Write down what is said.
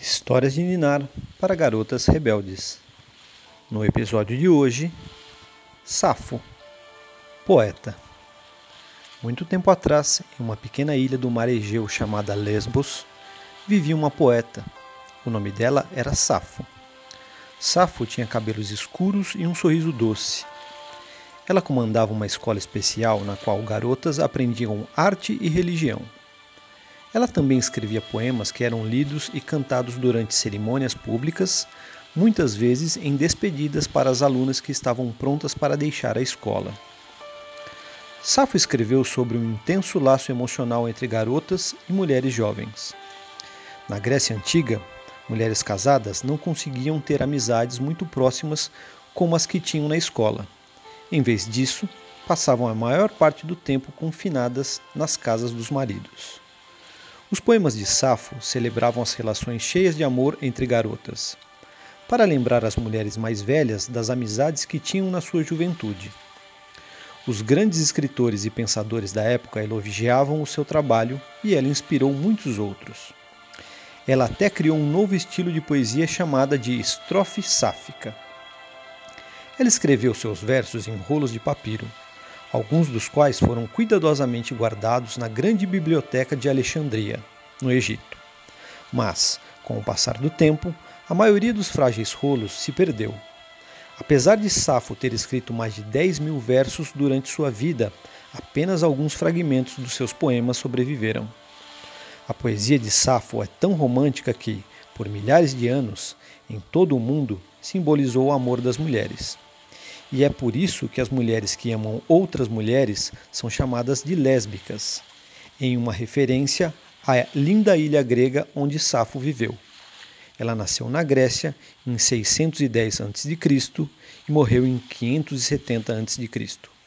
Histórias de Ninar para garotas rebeldes. No episódio de hoje, Safo, poeta. Muito tempo atrás, em uma pequena ilha do mar Egeu chamada Lesbos, vivia uma poeta. O nome dela era Safo. Safo tinha cabelos escuros e um sorriso doce. Ela comandava uma escola especial na qual garotas aprendiam arte e religião. Ela também escrevia poemas que eram lidos e cantados durante cerimônias públicas, muitas vezes em despedidas para as alunas que estavam prontas para deixar a escola. Safo escreveu sobre um intenso laço emocional entre garotas e mulheres jovens. Na Grécia Antiga, mulheres casadas não conseguiam ter amizades muito próximas como as que tinham na escola. Em vez disso, passavam a maior parte do tempo confinadas nas casas dos maridos. Os poemas de Safo celebravam as relações cheias de amor entre garotas, para lembrar as mulheres mais velhas das amizades que tinham na sua juventude. Os grandes escritores e pensadores da época elogiavam o seu trabalho e ela inspirou muitos outros. Ela até criou um novo estilo de poesia chamada de estrofe sáfica. Ela escreveu seus versos em rolos de papiro, alguns dos quais foram cuidadosamente guardados na grande biblioteca de Alexandria, no Egito. Mas, com o passar do tempo, a maioria dos frágeis rolos se perdeu. Apesar de Safo ter escrito mais de 10 mil versos durante sua vida, apenas alguns fragmentos dos seus poemas sobreviveram. A poesia de Safo é tão romântica que, por milhares de anos, em todo o mundo, simbolizou o amor das mulheres. E é por isso que as mulheres que amam outras mulheres são chamadas de lésbicas, em uma referência à linda ilha grega onde Safo viveu. Ela nasceu na Grécia em 610 a.C. e morreu em 570 a.C.